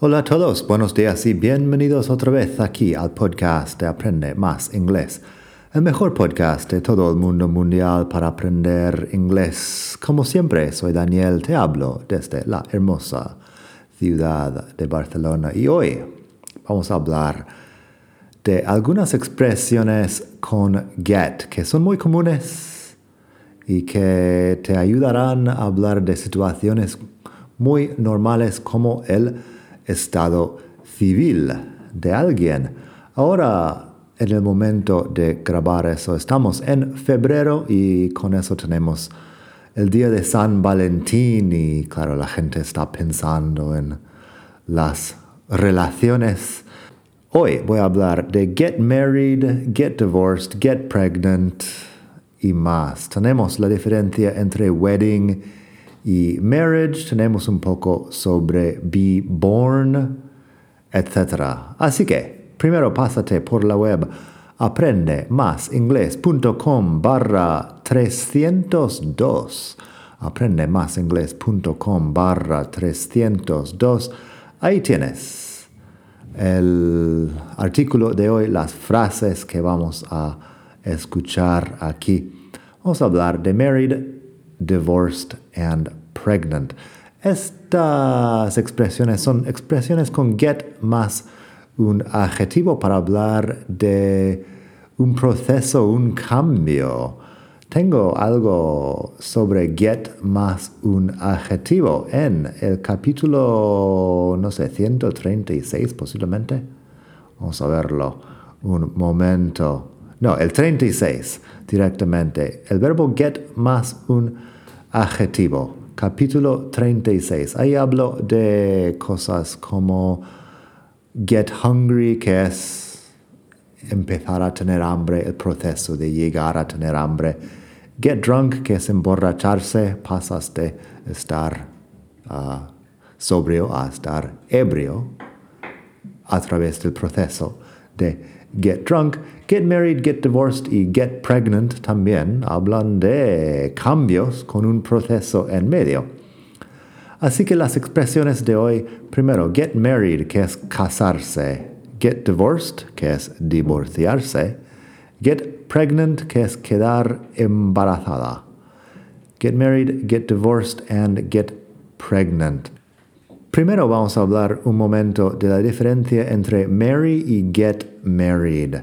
Hola a todos, buenos días y bienvenidos otra vez aquí al podcast de Aprende Más Inglés, el mejor podcast de todo el mundo mundial para aprender inglés. Como siempre, soy Daniel, te hablo desde la hermosa ciudad de Barcelona y hoy vamos a hablar de algunas expresiones con get que son muy comunes y que te ayudarán a hablar de situaciones muy normales como el estado civil de alguien. Ahora, en el momento de grabar eso, estamos en febrero y con eso tenemos el día de San Valentín y claro, la gente está pensando en las relaciones. Hoy voy a hablar de get married, get divorced, get pregnant y más. Tenemos la diferencia entre wedding y marriage, tenemos un poco sobre be born, etc. Así que, primero pásate por la web aprende más inglés.com barra 302. Aprende más inglés.com barra 302. Ahí tienes el artículo de hoy, las frases que vamos a escuchar aquí. Vamos a hablar de married, divorced and Estas expresiones son expresiones con get más un adjetivo para hablar de un proceso, un cambio. Tengo algo sobre get más un adjetivo en el capítulo, no sé, 136 posiblemente. Vamos a verlo un momento. No, el 36 directamente. El verbo get más un adjetivo. Capítulo 36. Ahí hablo de cosas como get hungry, que es empezar a tener hambre, el proceso de llegar a tener hambre. Get drunk, que es emborracharse, pasas de estar uh, sobrio a estar ebrio a través del proceso de get drunk. Get married, get divorced y get pregnant también hablan de cambios con un proceso en medio. Así que las expresiones de hoy, primero, get married, que es casarse, get divorced, que es divorciarse, get pregnant, que es quedar embarazada. Get married, get divorced, and get pregnant. Primero vamos a hablar un momento de la diferencia entre marry y get married.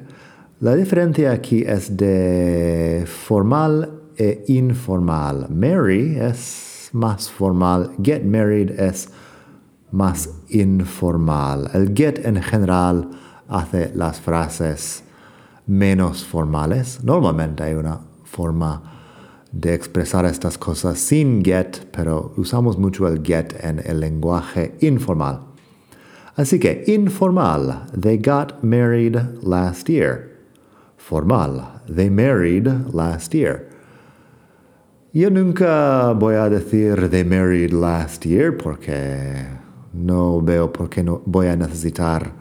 La diferencia aquí es de formal e informal. Marry es más formal, get married es más informal. El get en general hace las frases menos formales. Normalmente hay una forma de expresar estas cosas sin get, pero usamos mucho el get en el lenguaje informal. Así que informal, they got married last year. Formal, they married last year. Yo nunca voy a decir they married last year porque no veo por qué no voy a necesitar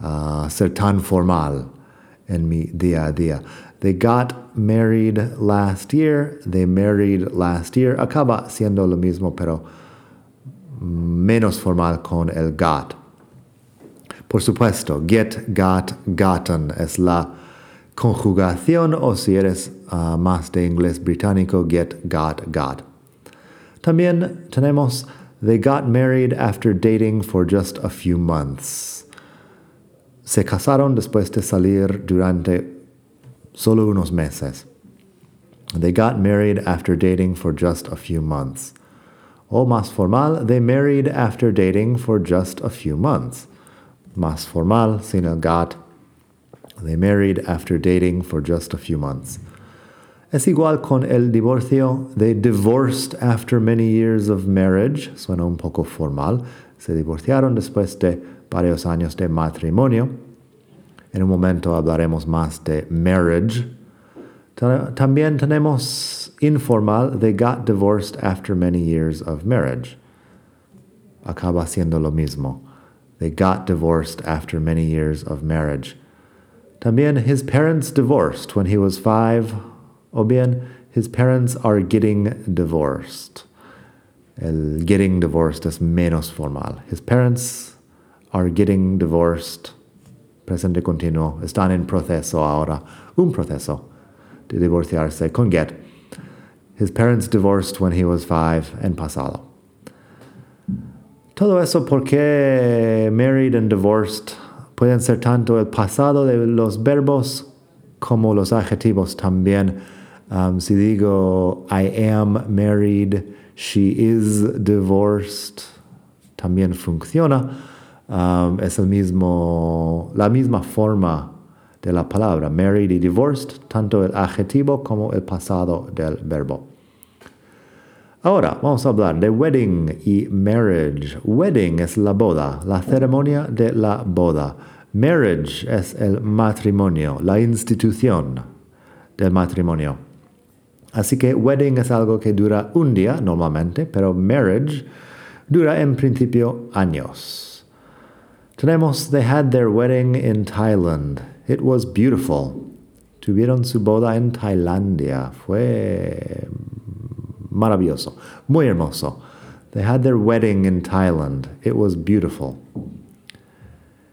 uh, ser tan formal en mi día a día. They got married last year. They married last year. Acaba siendo lo mismo, pero menos formal con el got. Por supuesto, get, got, gotten es la conjugación o si eres uh, más de inglés británico, get, got, got. También tenemos they got married after dating for just a few months. Se casaron después de salir durante solo unos meses. They got married after dating for just a few months. O más formal, they married after dating for just a few months. Más formal, sin el got, they married after dating for just a few months. Es igual con el divorcio. They divorced after many years of marriage. Suena un poco formal. Se divorciaron después de varios años de matrimonio. En un momento hablaremos más de marriage. También tenemos informal, they got divorced after many years of marriage. Acaba siendo lo mismo. They got divorced after many years of marriage. También his parents divorced when he was five. O bien, his parents are getting divorced. El getting divorced es menos formal. His parents are getting divorced. Presente continuo. Están en proceso ahora. Un proceso de divorciarse con get. His parents divorced when he was five en pasado. Todo eso porque married and divorced pueden ser tanto el pasado de los verbos como los adjetivos también. Um, si digo I am married, she is divorced, también funciona. Um, es el mismo, la misma forma de la palabra, married y divorced, tanto el adjetivo como el pasado del verbo. Ahora vamos a hablar de wedding y marriage. Wedding es la boda, la ceremonia de la boda. Marriage es el matrimonio, la institución del matrimonio. Así que wedding es algo que dura un día normalmente, pero marriage dura en principio años. Tenemos They had their wedding in Thailand. It was beautiful. Tuvieron su boda en Tailandia. Fue maravilloso, muy hermoso. They had their wedding in Thailand. It was beautiful.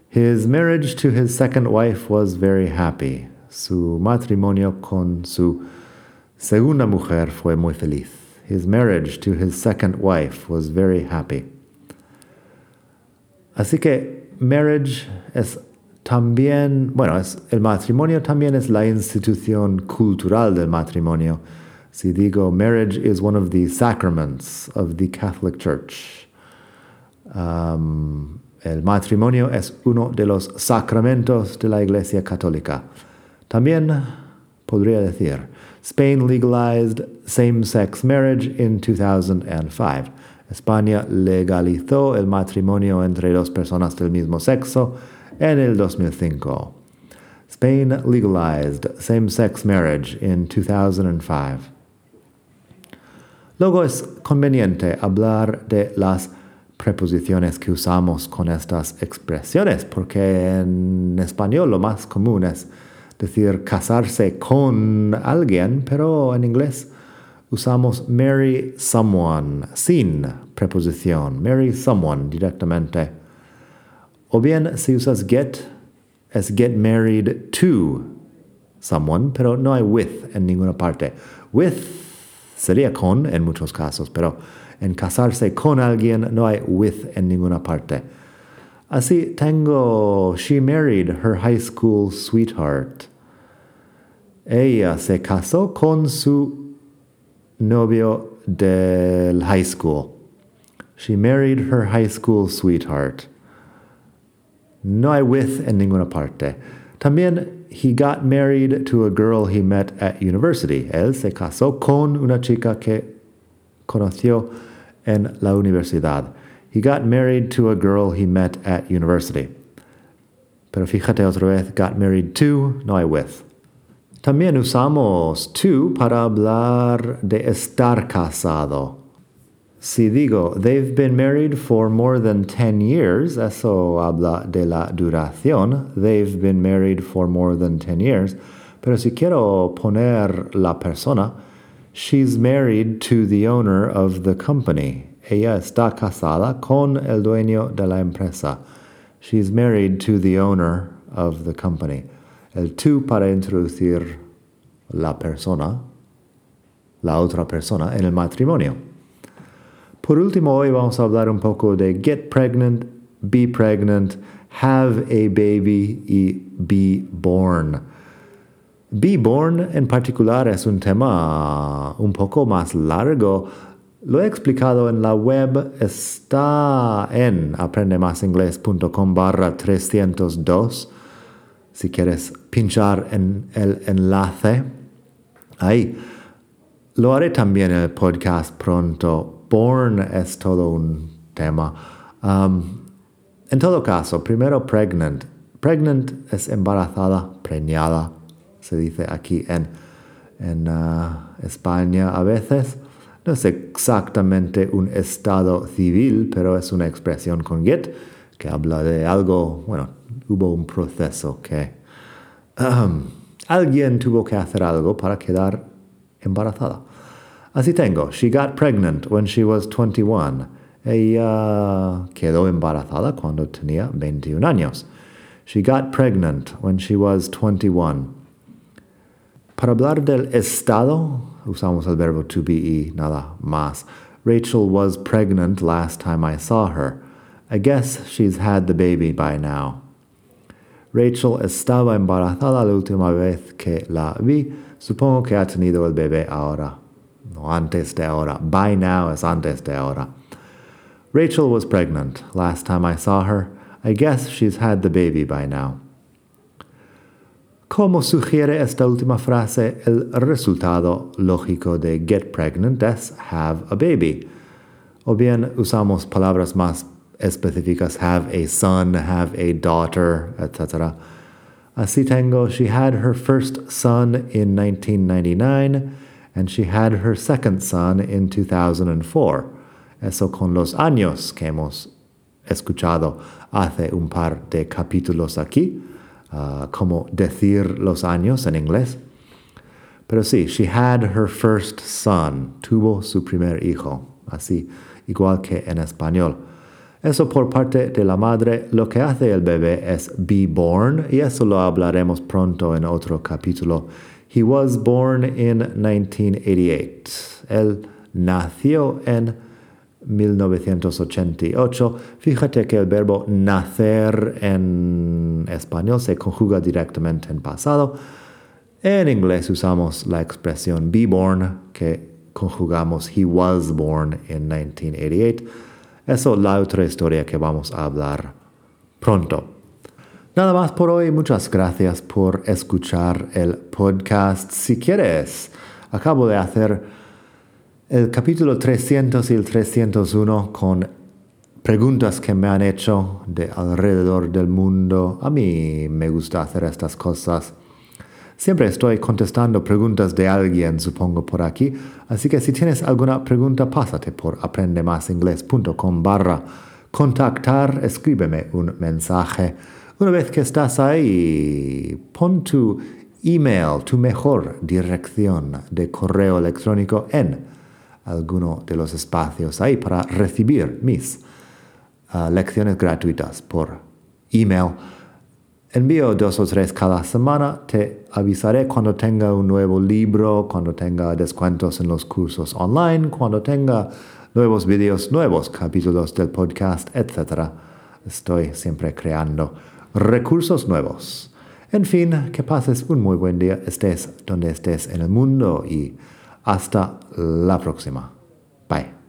His marriage to his second wife was very happy. Su matrimonio con su segunda mujer fue muy feliz. His marriage to his second wife was very happy. Así que marriage es también, bueno, es, el matrimonio también es la institución cultural del matrimonio. Si digo, marriage is one of the sacraments of the Catholic Church. Um, el matrimonio es uno de los sacramentos de la Iglesia Católica. También podría decir, Spain legalized same-sex marriage in 2005. España legalizó el matrimonio entre dos personas del mismo sexo en el 2005. Spain legalized same-sex marriage in 2005. Luego es conveniente hablar de las preposiciones que usamos con estas expresiones, porque en español lo más común es decir casarse con alguien, pero en inglés usamos marry someone sin preposición, marry someone directamente. O bien si usas get, es get married to someone, pero no hay with en ninguna parte. With Sería con en muchos casos, pero en casarse con alguien no hay with en ninguna parte. Así tengo, she married her high school sweetheart. Ella se casó con su novio del high school. She married her high school sweetheart. No hay with en ninguna parte. También he got married to a girl he met at university. Él se casó con una chica que conoció en la universidad. He got married to a girl he met at university. Pero fíjate otra vez, got married to, no hay with. También usamos to para hablar de estar casado. Si digo, they've been married for more than 10 years, eso habla de la duración. They've been married for more than 10 years. Pero si quiero poner la persona, she's married to the owner of the company. Ella está casada con el dueño de la empresa. She's married to the owner of the company. El to para introducir la persona, la otra persona en el matrimonio. Por último, hoy vamos a hablar un poco de get pregnant, be pregnant, have a baby y be born. Be born en particular es un tema un poco más largo. Lo he explicado en la web, está en aprendemasingles.com barra 302. Si quieres pinchar en el enlace, ahí. Lo haré también en el podcast pronto born es todo un tema. Um, en todo caso, primero pregnant. Pregnant es embarazada, preñada, se dice aquí en, en uh, España a veces. No es exactamente un estado civil, pero es una expresión con get que habla de algo, bueno, hubo un proceso que um, alguien tuvo que hacer algo para quedar embarazada. Así tengo. She got pregnant when she was 21. Ella quedó embarazada cuando tenía 21 años. She got pregnant when she was 21. Para hablar del estado, usamos el verbo to be y nada más. Rachel was pregnant last time I saw her. I guess she's had the baby by now. Rachel estaba embarazada la última vez que la vi. Supongo que ha tenido el bebé ahora. Antes de ahora. By now es antes de ahora. Rachel was pregnant last time I saw her. I guess she's had the baby by now. Como sugiere esta última frase, el resultado lógico de get pregnant es have a baby. O bien usamos palabras más específicas, have a son, have a daughter, etc. Así tengo, she had her first son in 1999 and she had her second son in 2004. Eso con los años que hemos escuchado hace un par de capítulos aquí, uh, como decir los años en inglés. Pero sí, she had her first son, tuvo su primer hijo, así, igual que en español. Eso por parte de la madre, lo que hace el bebé es be born, y eso lo hablaremos pronto en otro capítulo. He was born in 1988. Él nació en 1988. Fíjate que el verbo nacer en español se conjuga directamente en pasado. En inglés usamos la expresión be born, que conjugamos he was born in 1988. Eso es la otra historia que vamos a hablar pronto. Nada más por hoy. Muchas gracias por escuchar el podcast. Si quieres, acabo de hacer el capítulo 300 y el 301 con preguntas que me han hecho de alrededor del mundo. A mí me gusta hacer estas cosas. Siempre estoy contestando preguntas de alguien, supongo, por aquí. Así que si tienes alguna pregunta, pásate por aprendemasingles.com barra contactar, escríbeme un mensaje. Una vez que estás ahí, pon tu email, tu mejor dirección de correo electrónico en alguno de los espacios ahí para recibir mis ah, lecciones gratuitas por email. Envío dos o tres cada semana. Te avisaré cuando tenga un nuevo libro, cuando tenga descuentos en los cursos online, cuando tenga nuevos videos, nuevos capítulos del podcast, etc. Estoy siempre creando recursos nuevos. En fin, que pases un muy buen día, estés donde estés en el mundo y hasta la próxima. Bye.